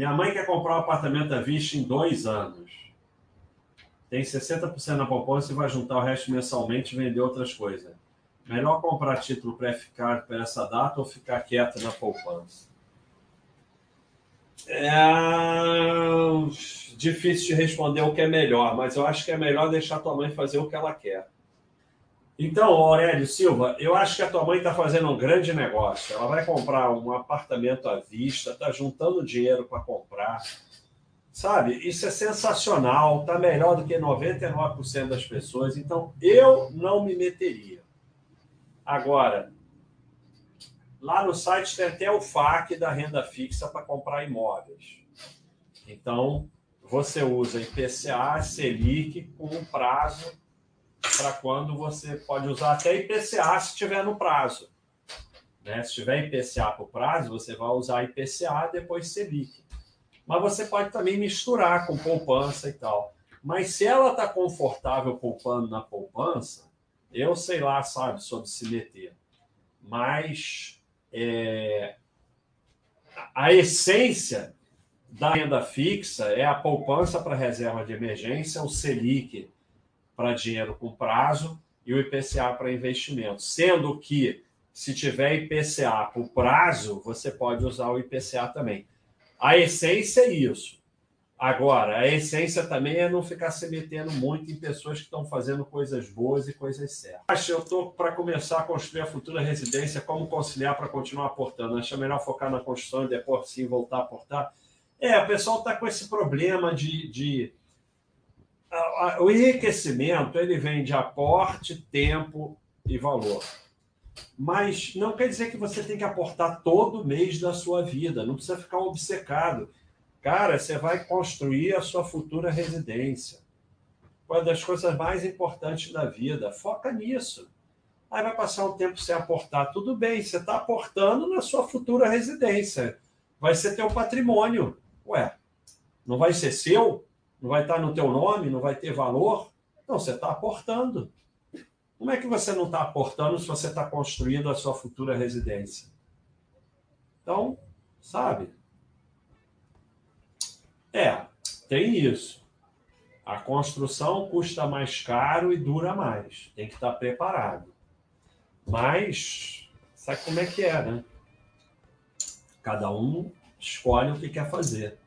Minha mãe quer comprar um apartamento à vista em dois anos. Tem 60% na poupança e vai juntar o resto mensalmente e vender outras coisas. Melhor comprar título pré-ficar para essa data ou ficar quieto na poupança? É difícil de responder o que é melhor, mas eu acho que é melhor deixar tua mãe fazer o que ela quer. Então, Aurélio Silva, eu acho que a tua mãe está fazendo um grande negócio. Ela vai comprar um apartamento à vista, está juntando dinheiro para comprar. Sabe? Isso é sensacional, está melhor do que 99% das pessoas. Então, eu não me meteria. Agora, lá no site tem até o FAQ da renda fixa para comprar imóveis. Então, você usa IPCA, Selic com um prazo para quando você pode usar até IPCA se estiver no prazo. Né? Se tiver IPCA para o prazo, você vai usar IPCA depois Selic. Mas você pode também misturar com poupança e tal. Mas se ela está confortável poupando na poupança, eu sei lá, sabe, sobre se meter. Mas é, a essência da renda fixa é a poupança para reserva de emergência, o Selic para dinheiro com prazo e o IPCA para investimento. Sendo que, se tiver IPCA por prazo, você pode usar o IPCA também. A essência é isso. Agora, a essência também é não ficar se metendo muito em pessoas que estão fazendo coisas boas e coisas certas. Eu estou para começar a construir a futura residência, como conciliar para continuar aportando? Acho melhor focar na construção e depois sim voltar a aportar? É, o pessoal está com esse problema de, de... O enriquecimento ele vem de aporte, tempo e valor. Mas não quer dizer que você tem que aportar todo mês da sua vida, não precisa ficar obcecado. Cara, você vai construir a sua futura residência. Uma das coisas mais importantes da vida. Foca nisso. Aí vai passar um tempo sem aportar. Tudo bem, você está aportando na sua futura residência. Vai ser teu patrimônio. Ué, não vai ser seu? Não vai estar no teu nome? Não vai ter valor? Não, você está aportando. Como é que você não está aportando se você está construindo a sua futura residência? Então, sabe? É, tem isso. A construção custa mais caro e dura mais. Tem que estar preparado. Mas, sabe como é que é, né? Cada um escolhe o que quer fazer.